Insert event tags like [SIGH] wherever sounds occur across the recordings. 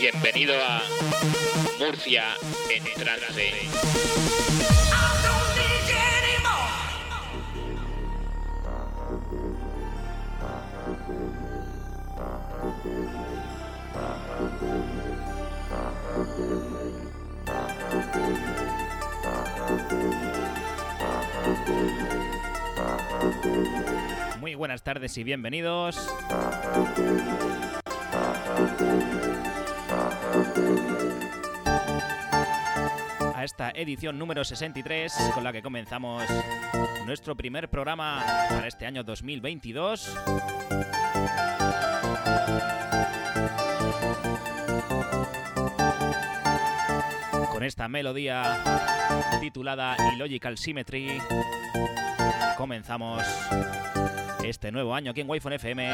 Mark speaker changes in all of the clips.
Speaker 1: Bienvenido a Murcia en trance.
Speaker 2: Muy buenas tardes y bienvenidos. Esta edición número 63 con la que comenzamos nuestro primer programa para este año 2022. Con esta melodía titulada Illogical Symmetry comenzamos este nuevo año aquí en Wi-Fi FM.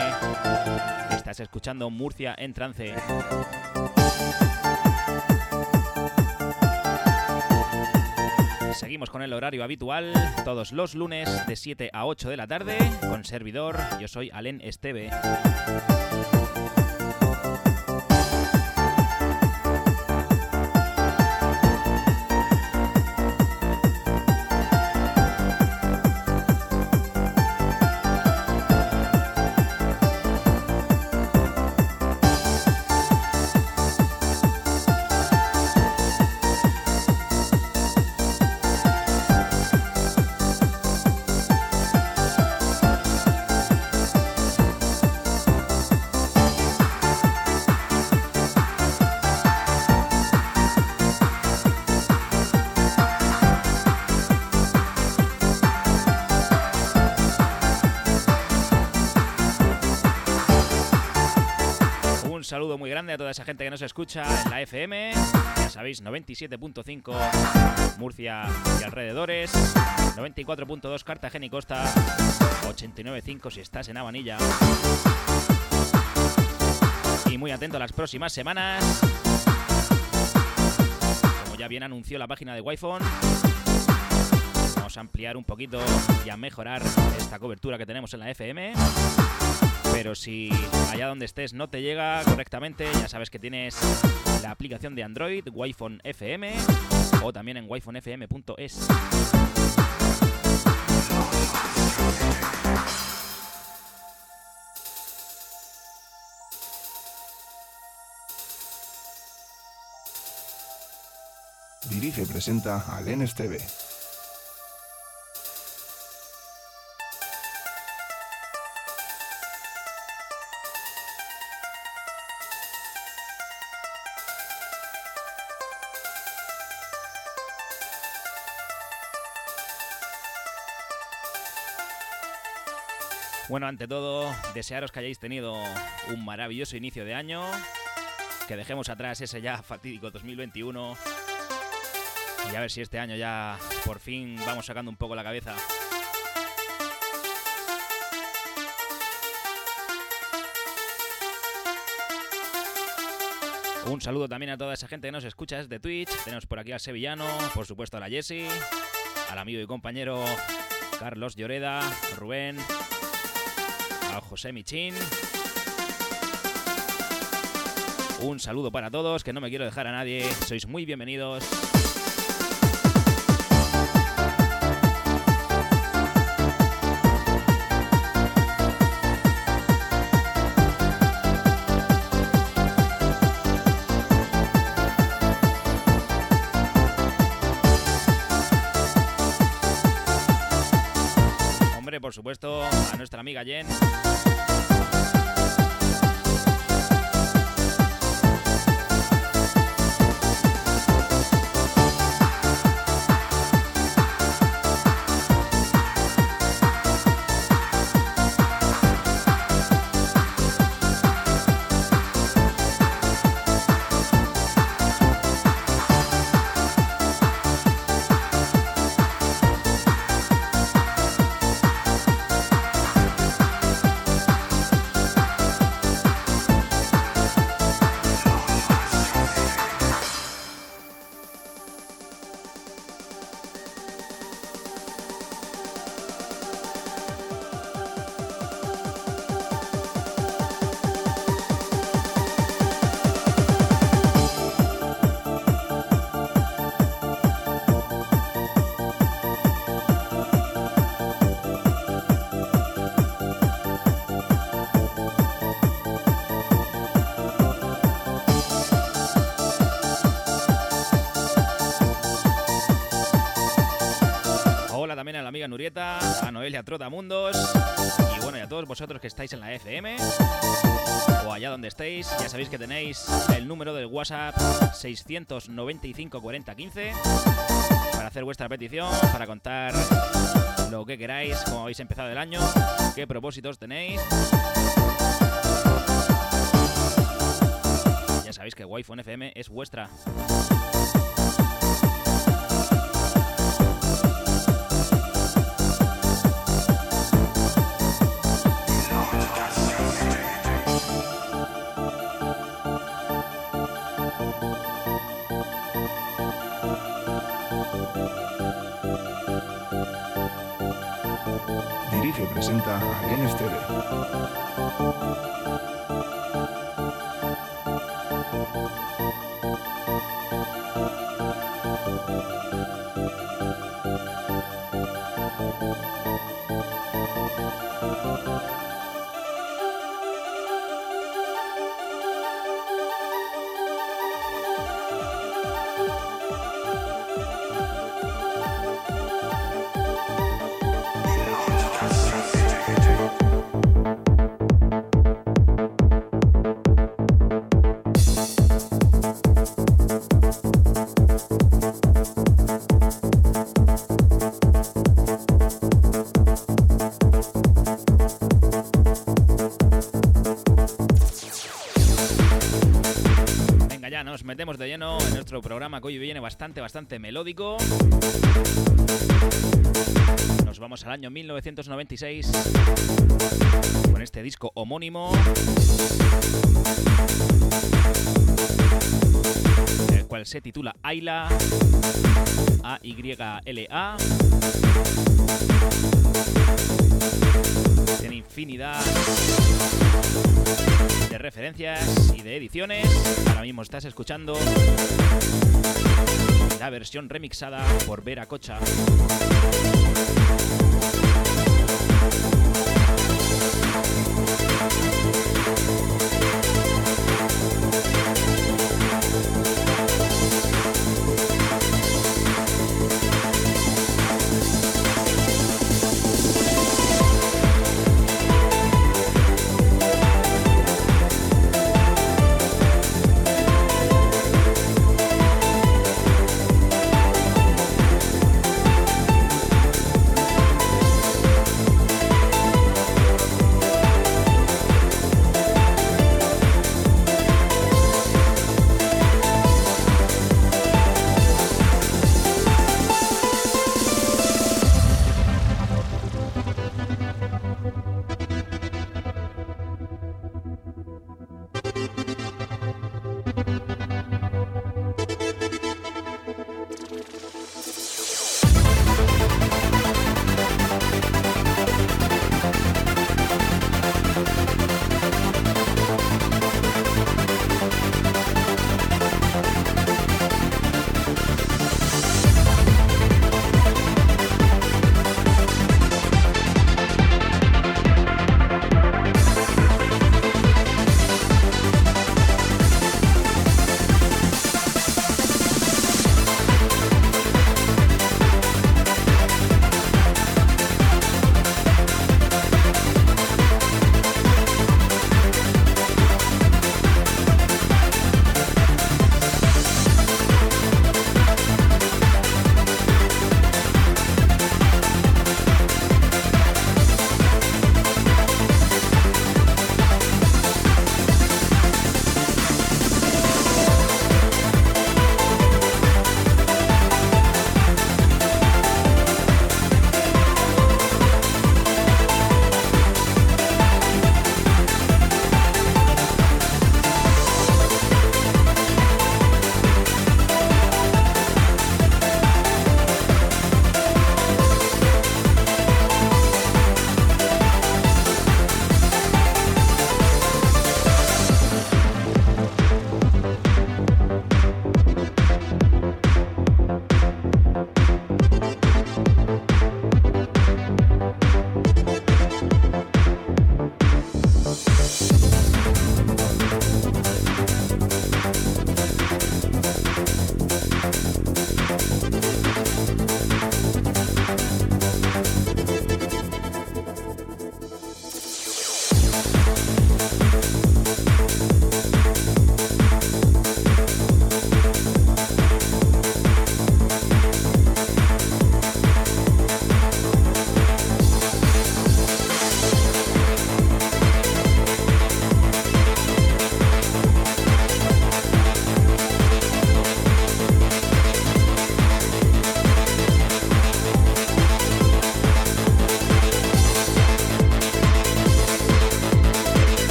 Speaker 2: Estás escuchando Murcia en trance. Seguimos con el horario habitual, todos los lunes de 7 a 8 de la tarde, con servidor. Yo soy Alen Esteve. Esa gente que nos escucha en la FM. Ya sabéis, 97.5 Murcia y alrededores, 94.2 Cartagena y Costa, 89.5 si estás en Avanilla. Y muy atento a las próximas semanas. Como ya bien anunció la página de Wi-Fi, vamos a ampliar un poquito y a mejorar esta cobertura que tenemos en la FM. Pero si allá donde estés no te llega correctamente, ya sabes que tienes la aplicación de Android, Wi-Fi FM, o también en wifonfm.es.
Speaker 3: Dirige presenta a Len Esteve.
Speaker 2: Bueno, ante todo, desearos que hayáis tenido un maravilloso inicio de año, que dejemos atrás ese ya fatídico 2021 y a ver si este año ya por fin vamos sacando un poco la cabeza. Un saludo también a toda esa gente que nos escucha desde Twitch. Tenemos por aquí al Sevillano, por supuesto a la Jessie, al amigo y compañero Carlos Lloreda, Rubén, José Michín. Un saludo para todos, que no me quiero dejar a nadie. Sois muy bienvenidos. Por supuesto, a nuestra amiga Jen. A Trotamundos y bueno, y a todos vosotros que estáis en la FM o allá donde estéis, ya sabéis que tenéis el número del WhatsApp 695 40 15 para hacer vuestra petición, para contar lo que queráis, cómo habéis empezado el año, qué propósitos tenéis. Ya sabéis que Wi-Fi FM es vuestra.
Speaker 3: Presenta Alenes TV.
Speaker 2: Programa que hoy viene bastante, bastante melódico. Nos vamos al año 1996 con este disco homónimo. El cual se titula Ayla. A-Y-L-A. Tiene infinidad de referencias y de ediciones. Ahora mismo estás escuchando la versión remixada por Vera Cocha.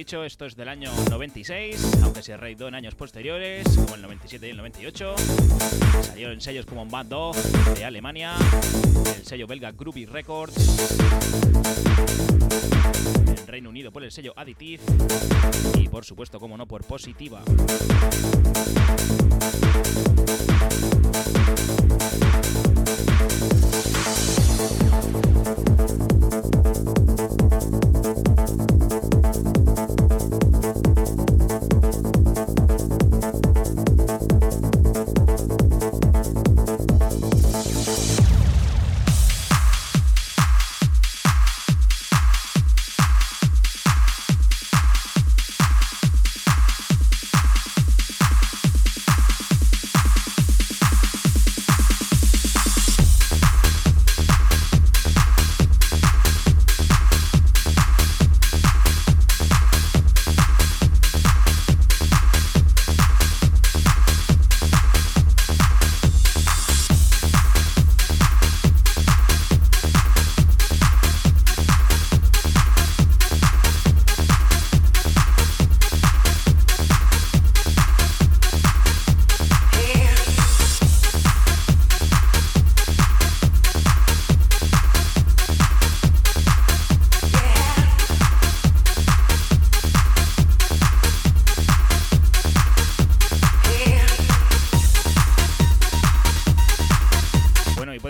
Speaker 2: Dicho, esto es del año 96, aunque se reeditó en años posteriores, como el 97 y el 98. Salió en sellos como Bad Dog de Alemania, el sello belga Groovy Records, en Reino Unido por el sello Additive y por supuesto, como no, por Positiva.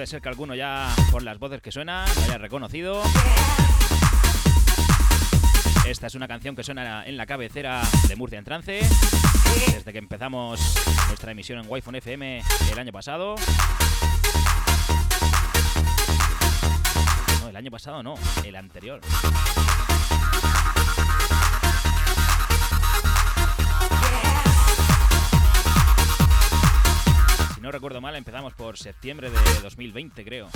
Speaker 2: Ser que alguno ya, por las voces que suenan, lo haya reconocido. Esta es una canción que suena en la cabecera de Murcia en Trance, desde que empezamos nuestra emisión en Wi-Fi FM el año pasado. No, el año pasado no, el anterior. Si no recuerdo mal, empezamos por septiembre de 2020, creo.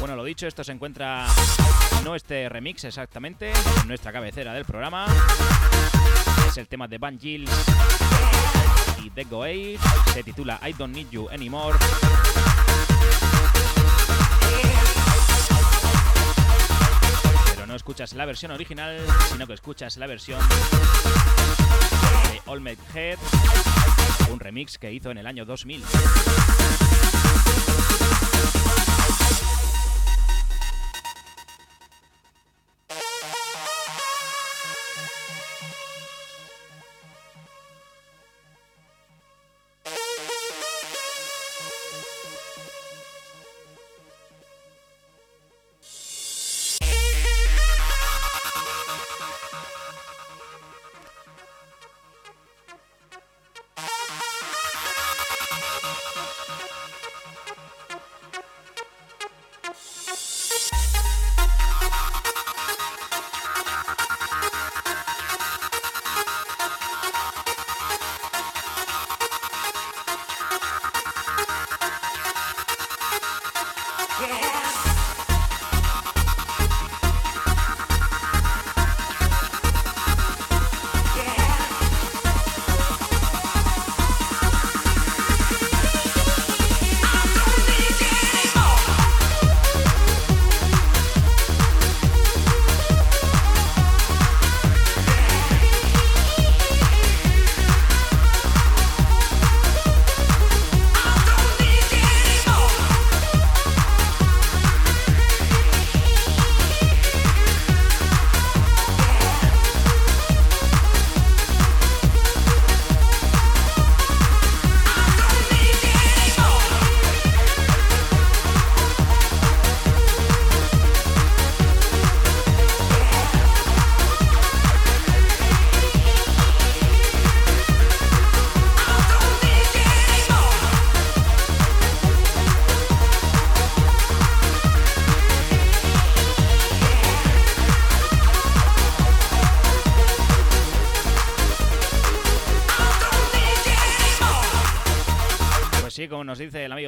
Speaker 2: Bueno, lo dicho, esto se encuentra, no este remix exactamente, en nuestra cabecera del programa. Es el tema de Van Gill y The Goey. Se titula I Don't Need You Anymore. No escuchas la versión original, sino que escuchas la versión de Olmec Head, un remix que hizo en el año 2000. Nos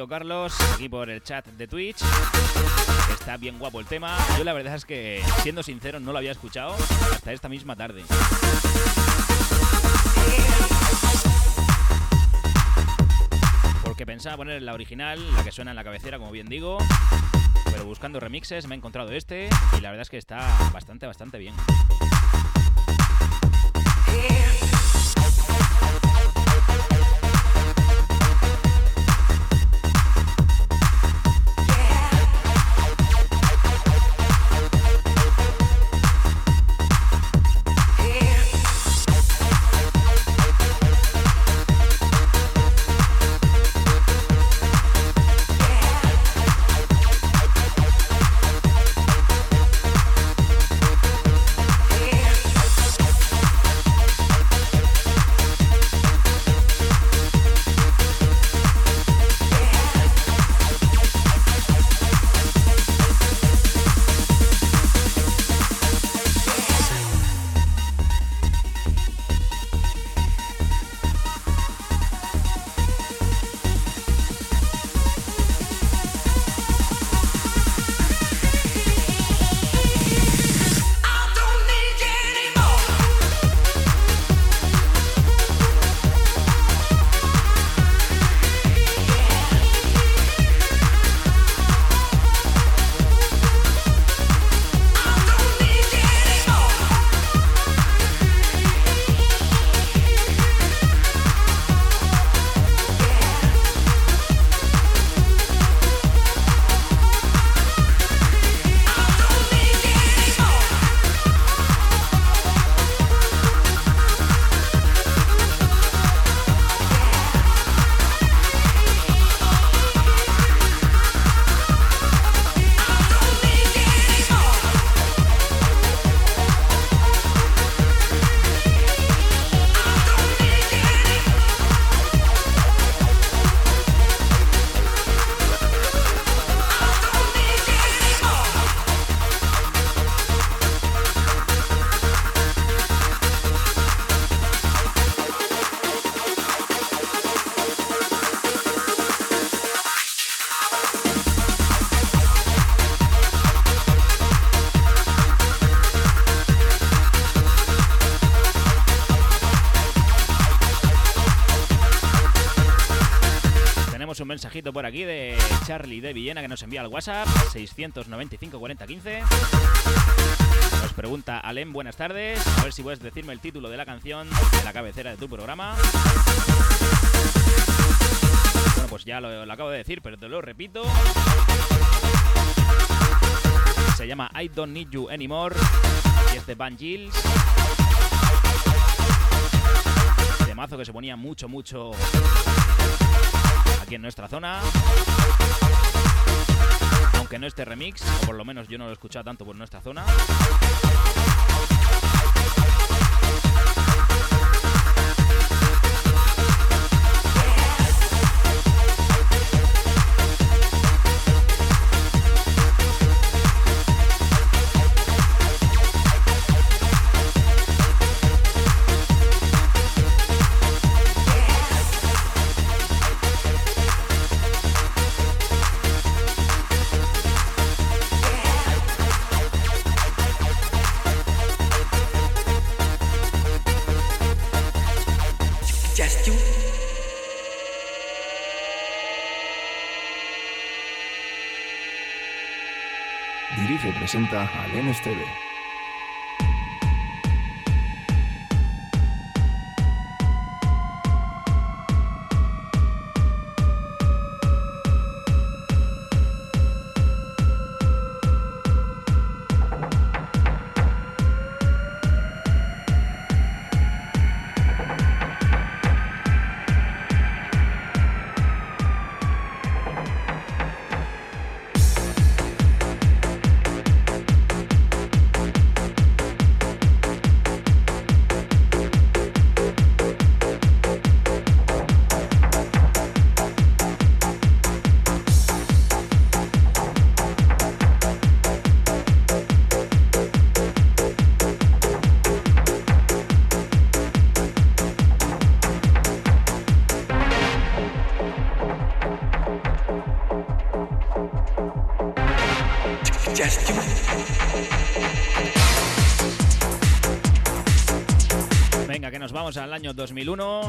Speaker 2: Carlos, aquí por el chat de Twitch. Está bien guapo el tema. Yo la verdad es que, siendo sincero, no lo había escuchado hasta esta misma tarde. Porque pensaba poner la original, la que suena en la cabecera, como bien digo. pero buscando remixes me he encontrado este y la verdad es que está bastante, bastante bien. Mensajito por aquí de Charlie de Villena que nos envía al WhatsApp 695 40 15. Nos pregunta Alem, buenas tardes. A ver si puedes decirme el título de la canción de la cabecera de tu programa. Bueno, pues ya lo, acabo de decir, pero te lo repito. Se llama I Don't Need You Anymore y es de Van Gilles. Temazo que se ponía mucho, mucho aquí en nuestra zona. Aunque no esté remix, o por lo menos yo no lo he escuchado tanto por nuestra zona.
Speaker 3: Presenta al NSTV. Vamos al año 2001.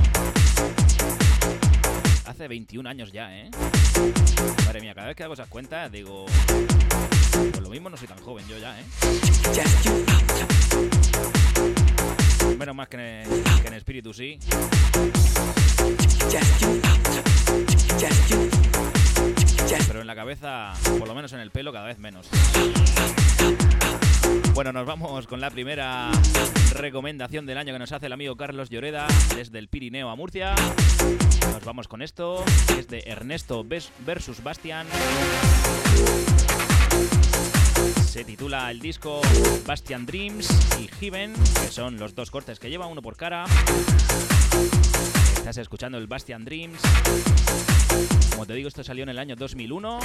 Speaker 2: Hace 21 años ya, ¿eh? Madre mía, cada vez que hago esas cuentas digo... Pues lo mismo no soy tan joven yo ya, ¿eh? Menos más que en, que en espíritu sí. Pero en la cabeza, por lo menos en el pelo, cada vez menos. Bueno, nos vamos con la primera recomendación del año que nos hace el amigo Carlos Lloreda desde el Pirineo a Murcia. Nos vamos con esto, que es de Ernesto versus Bastian. Se titula el disco Bastian Dreams y Heaven, que son los dos cortes que lleva, uno por cara. Estás escuchando el Bastian Dreams. Como te digo, esto salió en el año 2001.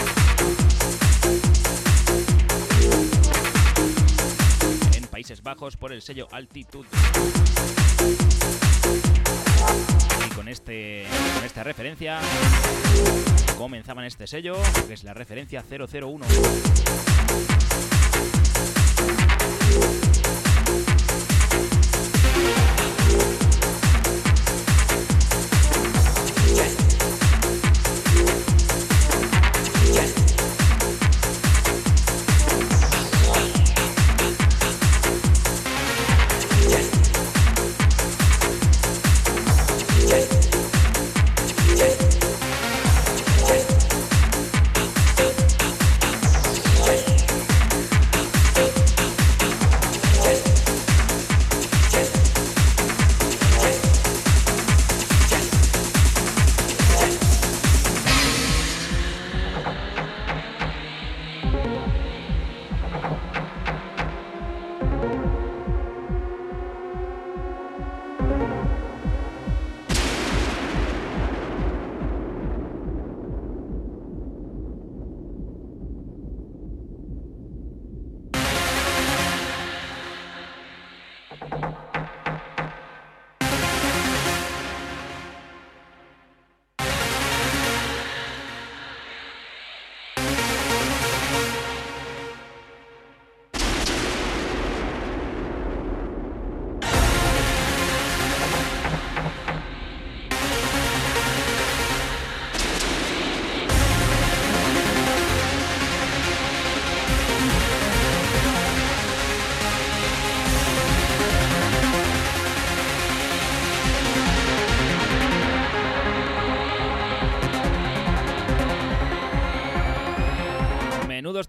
Speaker 2: Países Bajos por el sello Altitude. Y con, este, con esta referencia comenzaban este sello, que es la referencia 001.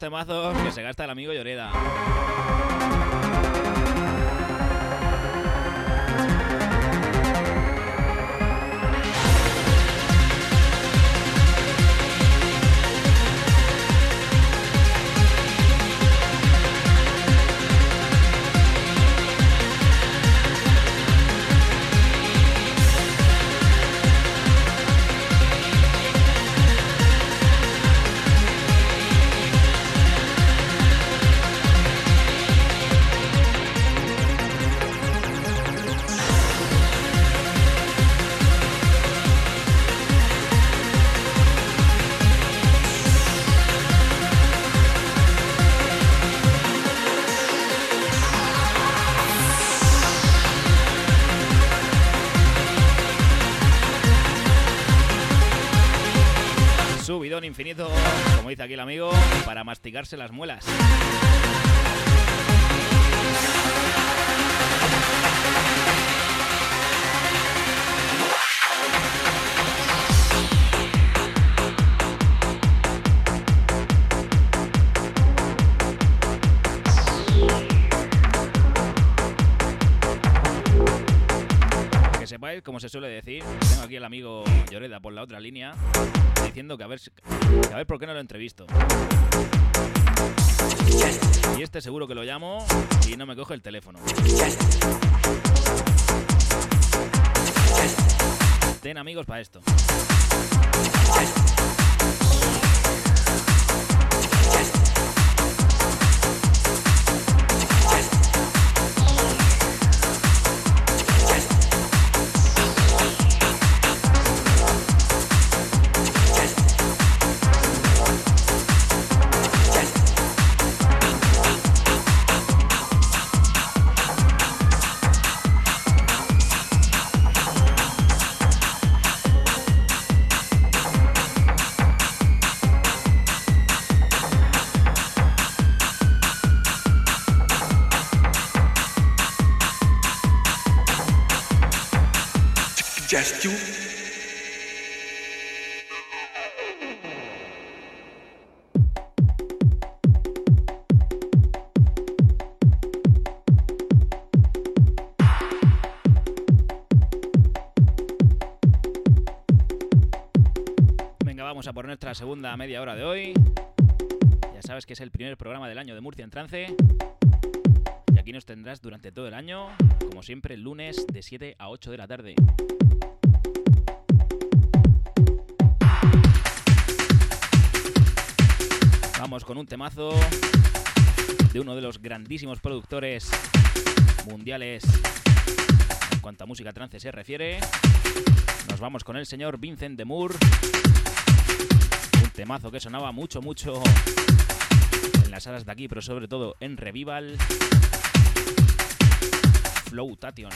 Speaker 2: Temazos que se gasta el amigo Lloreda. Infinito, como dice aquí el amigo, para masticarse las muelas. se suele decir. Tengo aquí al amigo Lloreda por la otra línea, diciendo que a ver, que a ver por qué no lo entrevisto. Y este seguro que lo llamo y no me coge el teléfono. Ten amigos para esto.
Speaker 4: You.
Speaker 2: Venga, vamos a por nuestra segunda media hora de hoy. Ya sabes que es el primer programa del año de Murcia en Trance. Y aquí nos tendrás durante todo el año, como siempre, lunes de 7 a 8 de la tarde. Vamos con un temazo de uno de los grandísimos productores mundiales en cuanto a música trance se refiere. Nos vamos con el señor Vincent de Moore. Un temazo que sonaba mucho, mucho en las salas de aquí, pero sobre todo en Revival. Flow Tation.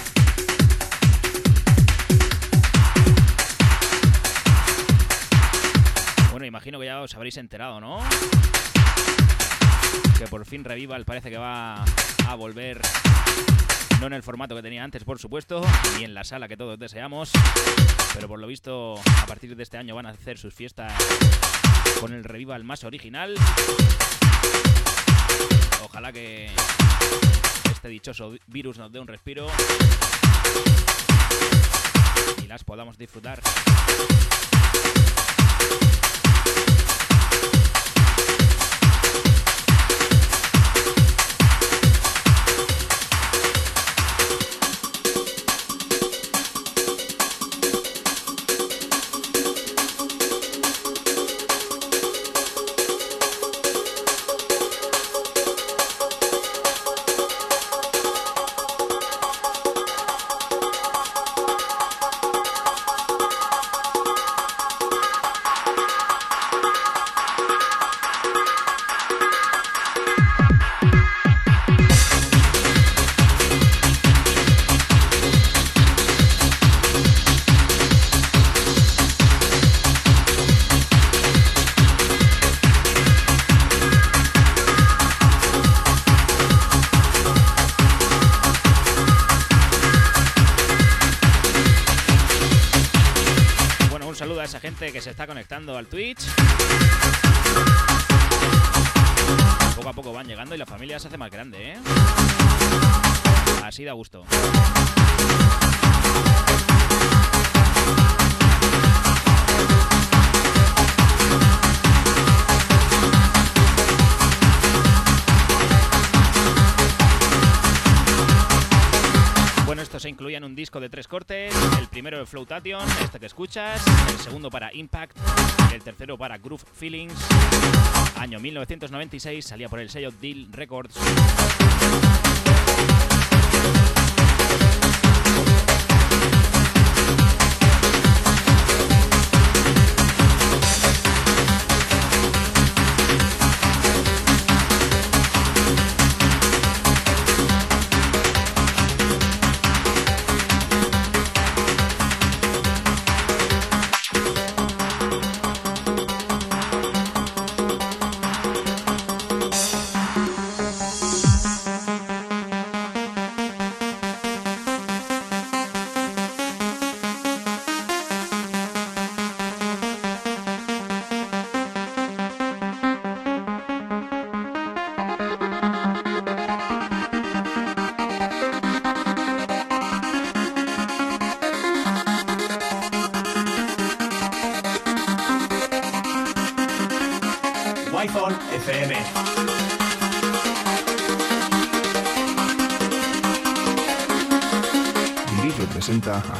Speaker 2: Bueno, imagino que ya os habréis enterado, ¿no? Que por fin Revival parece que va a volver no en el formato que tenía antes, por supuesto, ni en la sala que todos deseamos, pero por lo visto a partir de este año van a hacer sus fiestas con el revival más original. Ojalá que este dichoso virus nos dé un respiro y las podamos disfrutar. Al Twitch. Poco a poco van llegando y la familia se hace más grande, ¿eh? Así da gusto. Disco de tres cortes. El primero de Flotation, este que escuchas. El segundo para Impact. El tercero para Groove Feelings. Año 1996 salía por el sello Deal Records.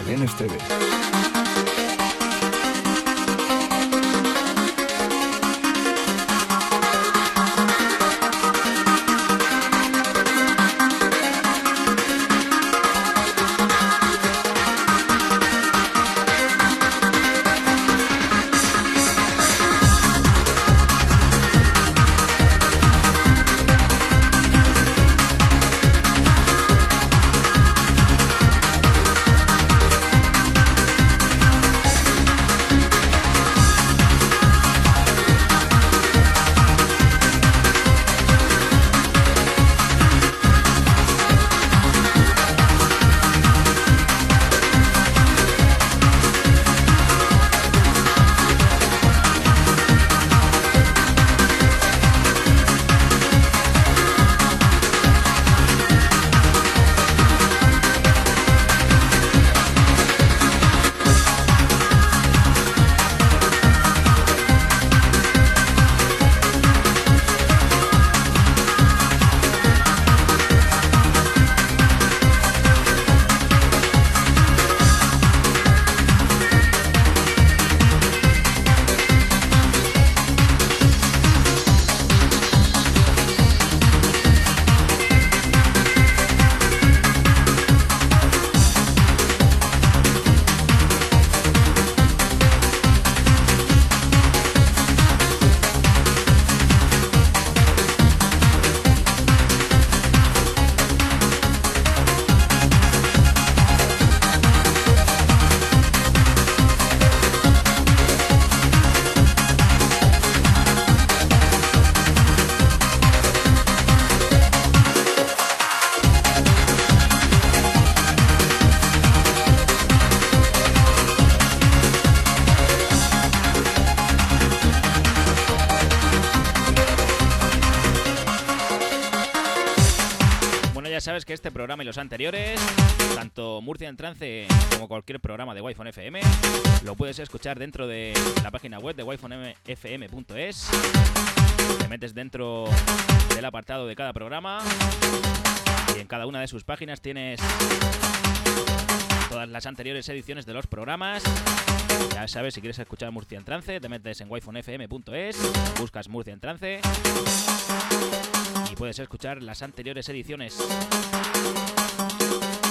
Speaker 3: Presenta a
Speaker 2: sabes que este programa y los anteriores, tanto Murcia en Trance como cualquier programa de Wi-Fi FM, lo puedes escuchar dentro de la página web de wi-fi-fm.es. Te metes dentro del apartado de cada programa y en cada una de sus páginas tienes todas las anteriores ediciones de los programas. Ya sabes, si quieres escuchar Murcia en Trance, te metes en wifonfm.es, buscas Murcia en Trance puedes escuchar las anteriores ediciones.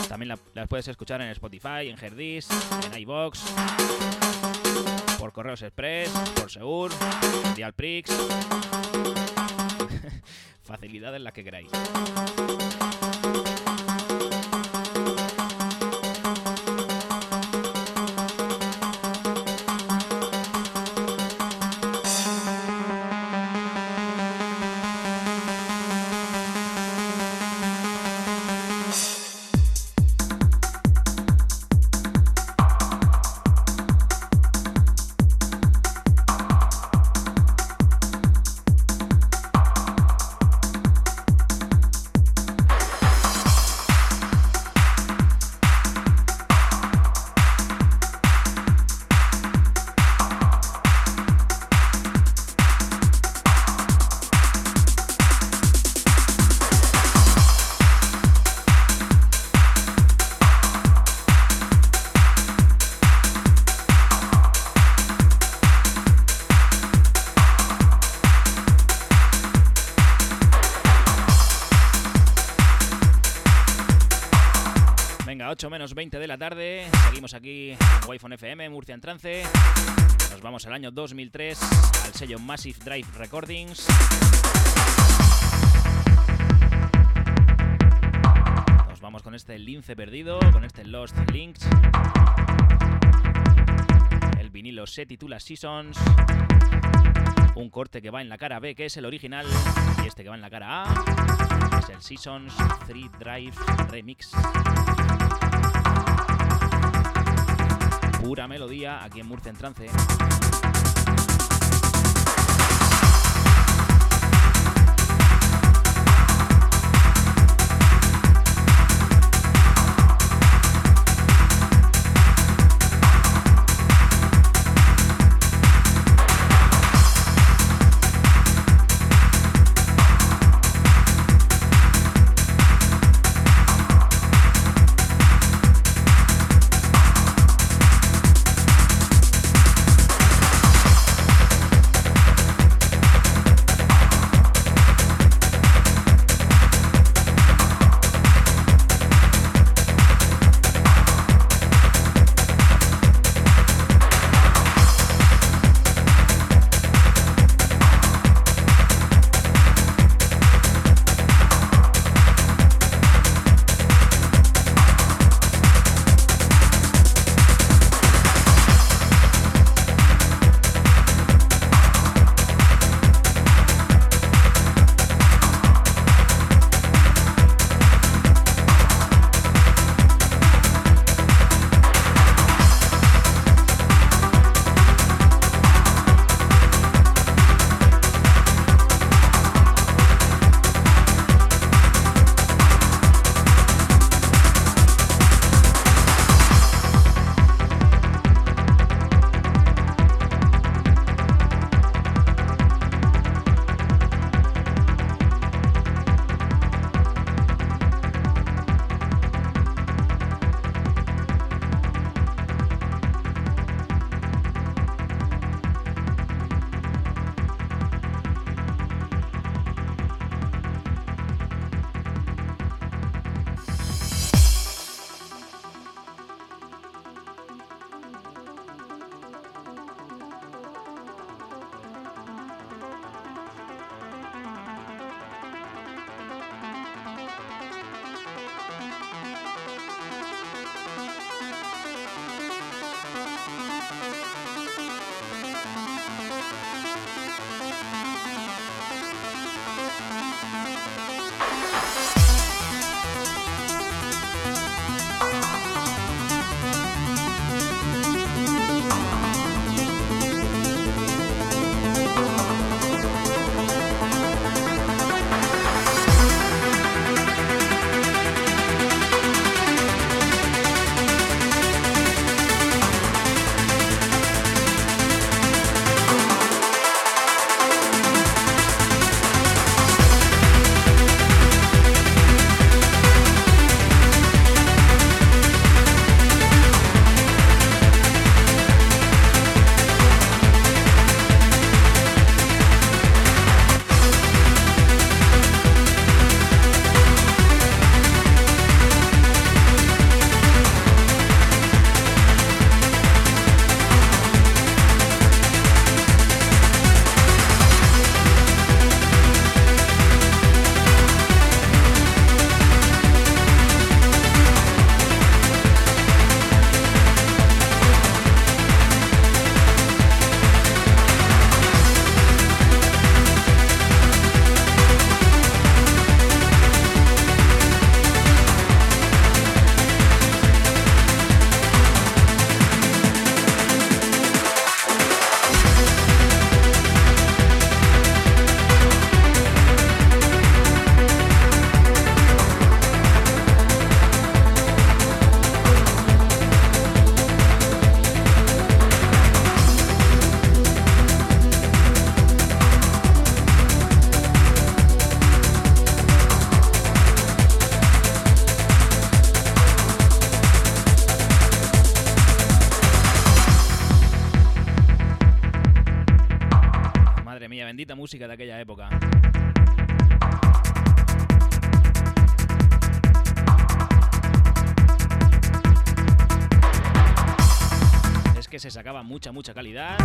Speaker 2: También las puedes escuchar en Spotify, en Herdis, en iBox, por Correos Express, por Segur, Dialprix. [LAUGHS] Facilidad en la que queráis. Menos 20 de la tarde. Seguimos aquí en Wi-Fi FM, Murcia en Trance. Nos vamos al año 2003 al sello Massive Drive Recordings. Nos vamos con este lince perdido, con este Lost Links. El vinilo se titula Seasons. Un corte que va en la cara B, que es el original, y este que va en la cara A es el Seasons 3 Drive Remix. Pura melodía aquí en Murcia en trance. Mucha, mucha calidad,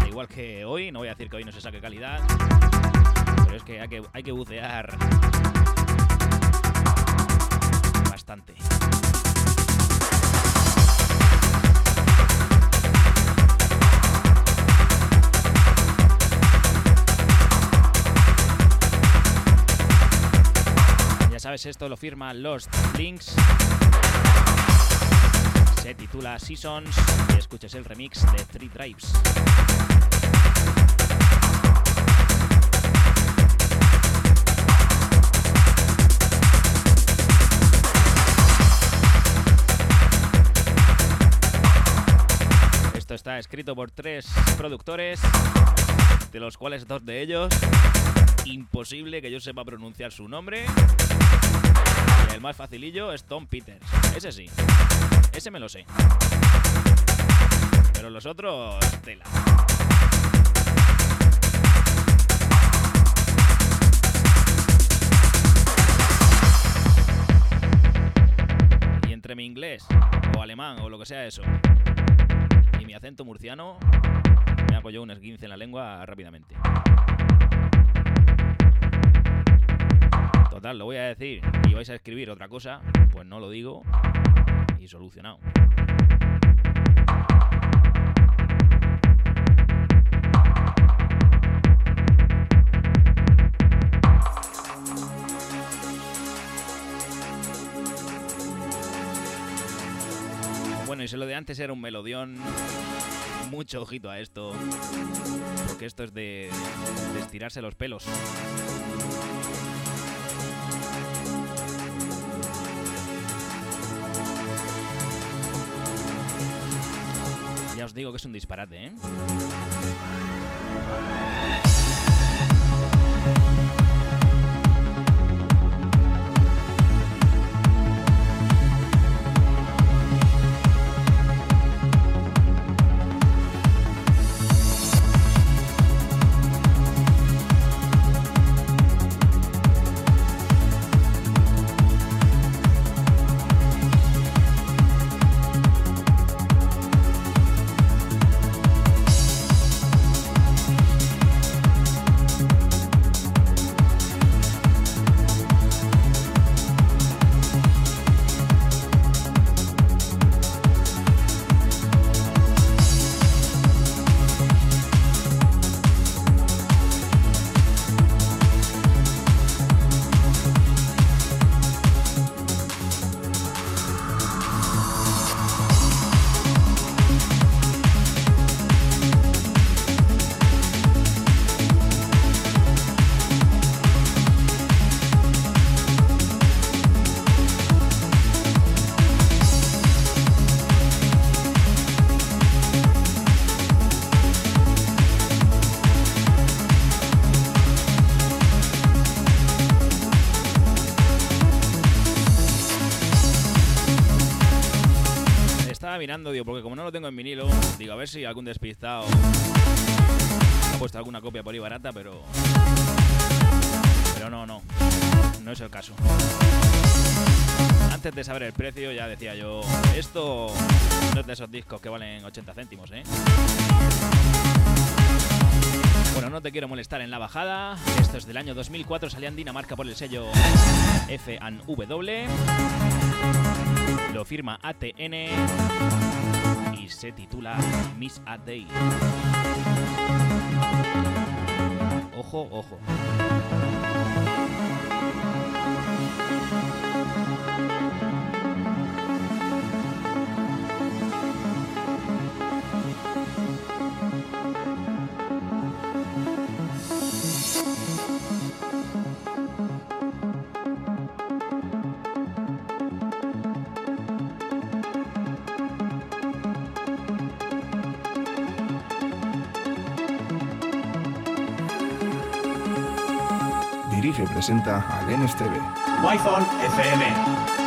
Speaker 2: al igual que hoy, no voy a decir que hoy no se saque calidad, pero es que hay que, hay que bucear bastante. Ya sabes, esto lo firma Lost Links. Se titula Seasons y escuches el remix de Three Drives. Esto está escrito por tres productores, de los cuales dos de ellos, imposible que yo sepa pronunciar su nombre. Y el más facilillo es Tom Peters. Ese sí, ese me lo sé. Pero los otros, tela. Y entre mi inglés, o alemán, o lo que sea eso, y mi acento murciano, me hago yo un esguince en la lengua rápidamente. Total, lo voy a decir y vais a escribir otra cosa, pues no lo digo y solucionado. Bueno, y si lo de antes era un melodión, mucho ojito a esto, porque esto es de, de estirarse los pelos. Os digo que es un disparate, ¿eh? Mirando, digo, porque como no lo tengo en vinilo, digo, a ver si algún despistado ha puesto alguna copia por ahí barata, pero. Pero no, no. No es el caso. Antes de saber el precio, ya decía yo, esto no es de esos discos que valen 80 céntimos, ¿eh? Bueno, no te quiero molestar en la bajada. Esto es del año 2004, salía en Dinamarca por el sello F&W. Lo firma ATN y se titula Miss a Day. Ojo, ojo.
Speaker 3: Presenta al NSTV.
Speaker 5: Wi-Fi FM.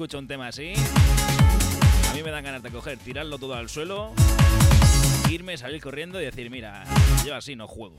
Speaker 2: Escucho un tema así, a mí me dan ganas de coger, tirarlo todo al suelo, irme, salir corriendo y decir, mira, yo así no juego.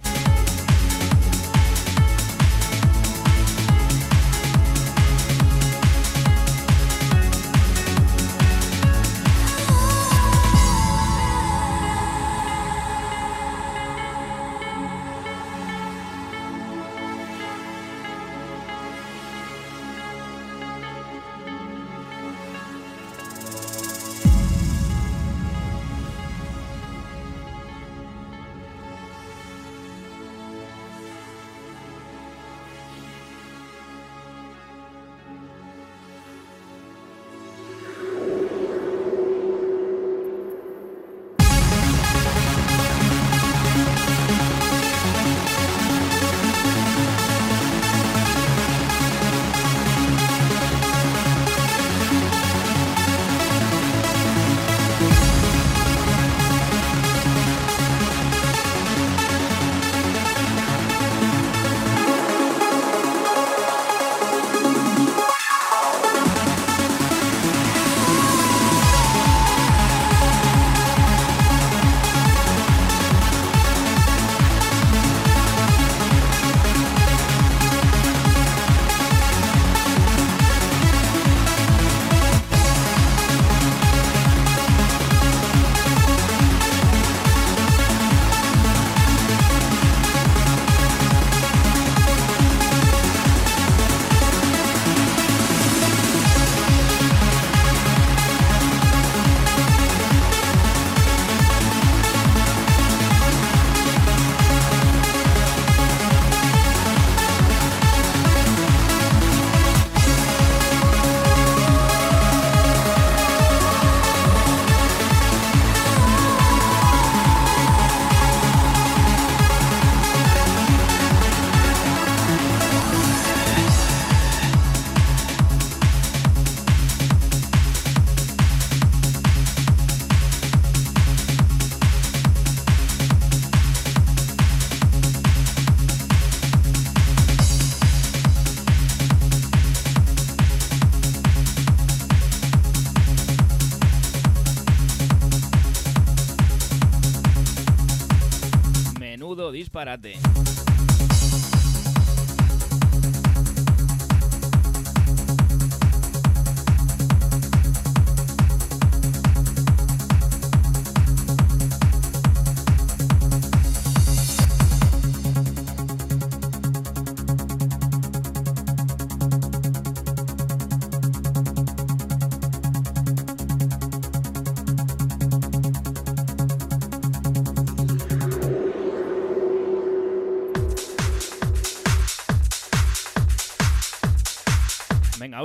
Speaker 2: Disparate.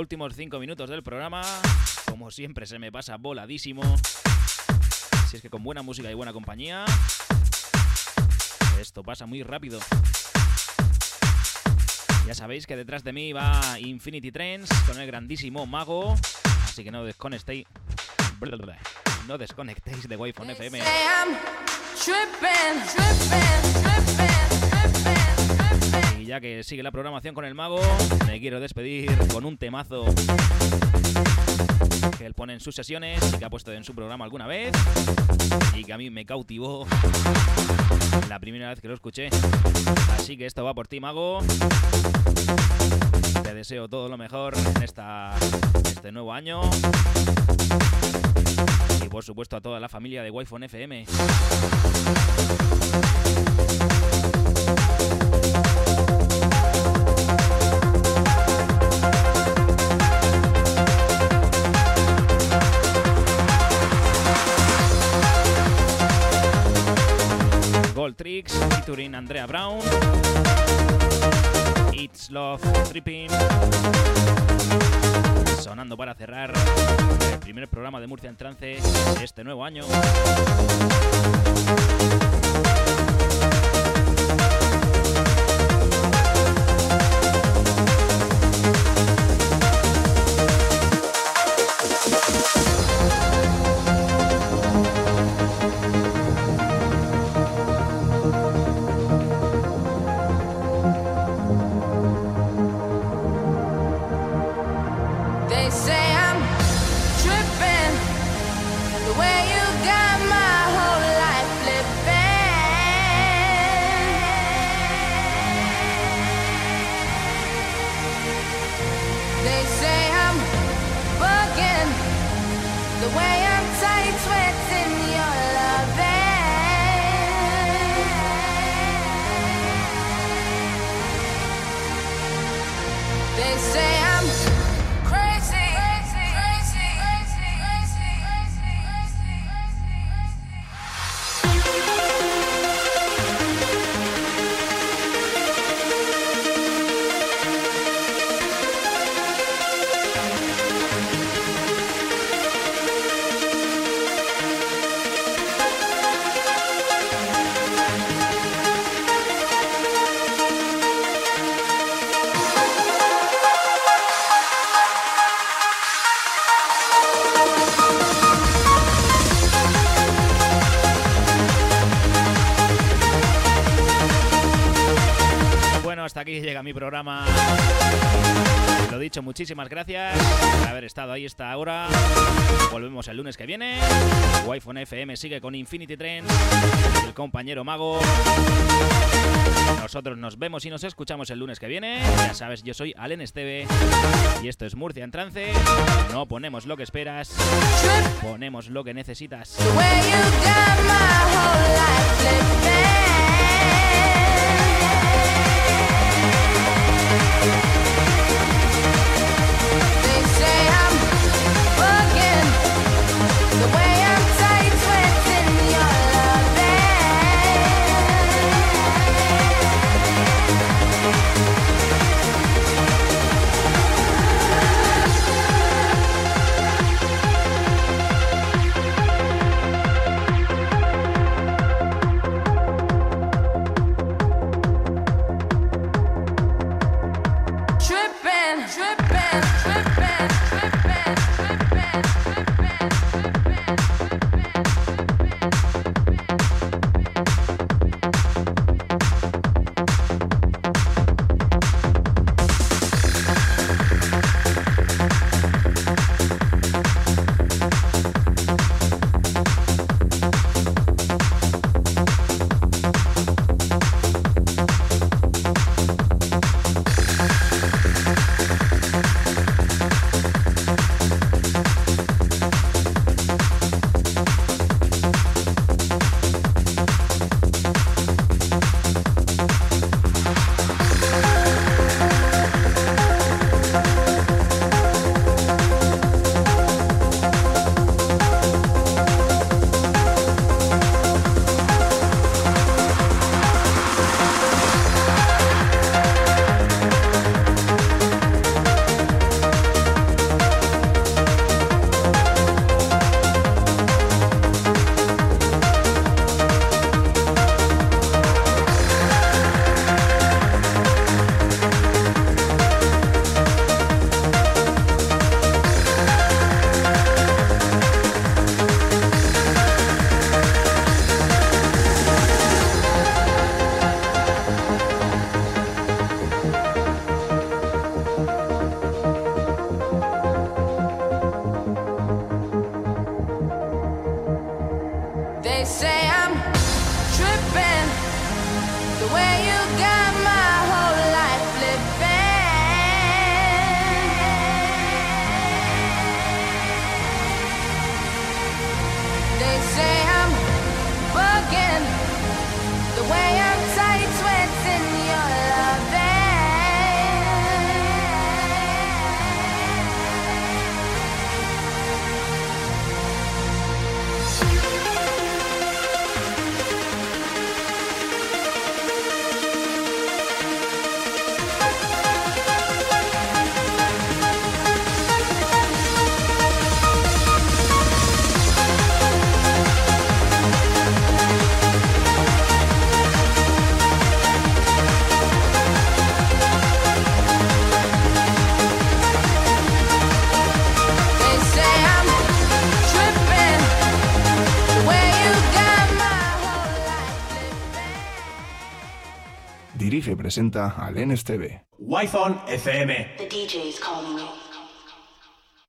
Speaker 2: Últimos 5 minutos del programa. Como siempre se me pasa voladísimo. Si es que con buena música y buena compañía, esto pasa muy rápido. Ya sabéis que detrás de mí va Infinity Trends con el grandísimo mago. Así que no desconectéis. No desconectéis de Wi-Fi FM. Ya que sigue la programación con el mago, me quiero despedir con un temazo que él pone en sus sesiones y que ha puesto en su programa alguna vez y que a mí me cautivó la primera vez que lo escuché. Así que esto va por ti, mago. Te deseo todo lo mejor en esta, este nuevo año. Y por supuesto a toda la familia de Wi-Fi FM. Tricks featuring Andrea Brown. It's Love Tripping. Sonando para cerrar el primer programa de Murcia en trance de este nuevo año.
Speaker 6: Muchísimas gracias por haber estado ahí esta hora. Volvemos el lunes que viene. Wi-Fi FM sigue con Infinity Train el compañero Mago. Nosotros nos vemos y nos escuchamos el lunes que viene. Ya sabes, yo soy Alen Esteve y esto es Murcia en trance. No ponemos lo que esperas, ponemos lo que necesitas.
Speaker 3: Presenta al NSTV.
Speaker 5: Wi-Fi FM.
Speaker 4: The DJ's calling you.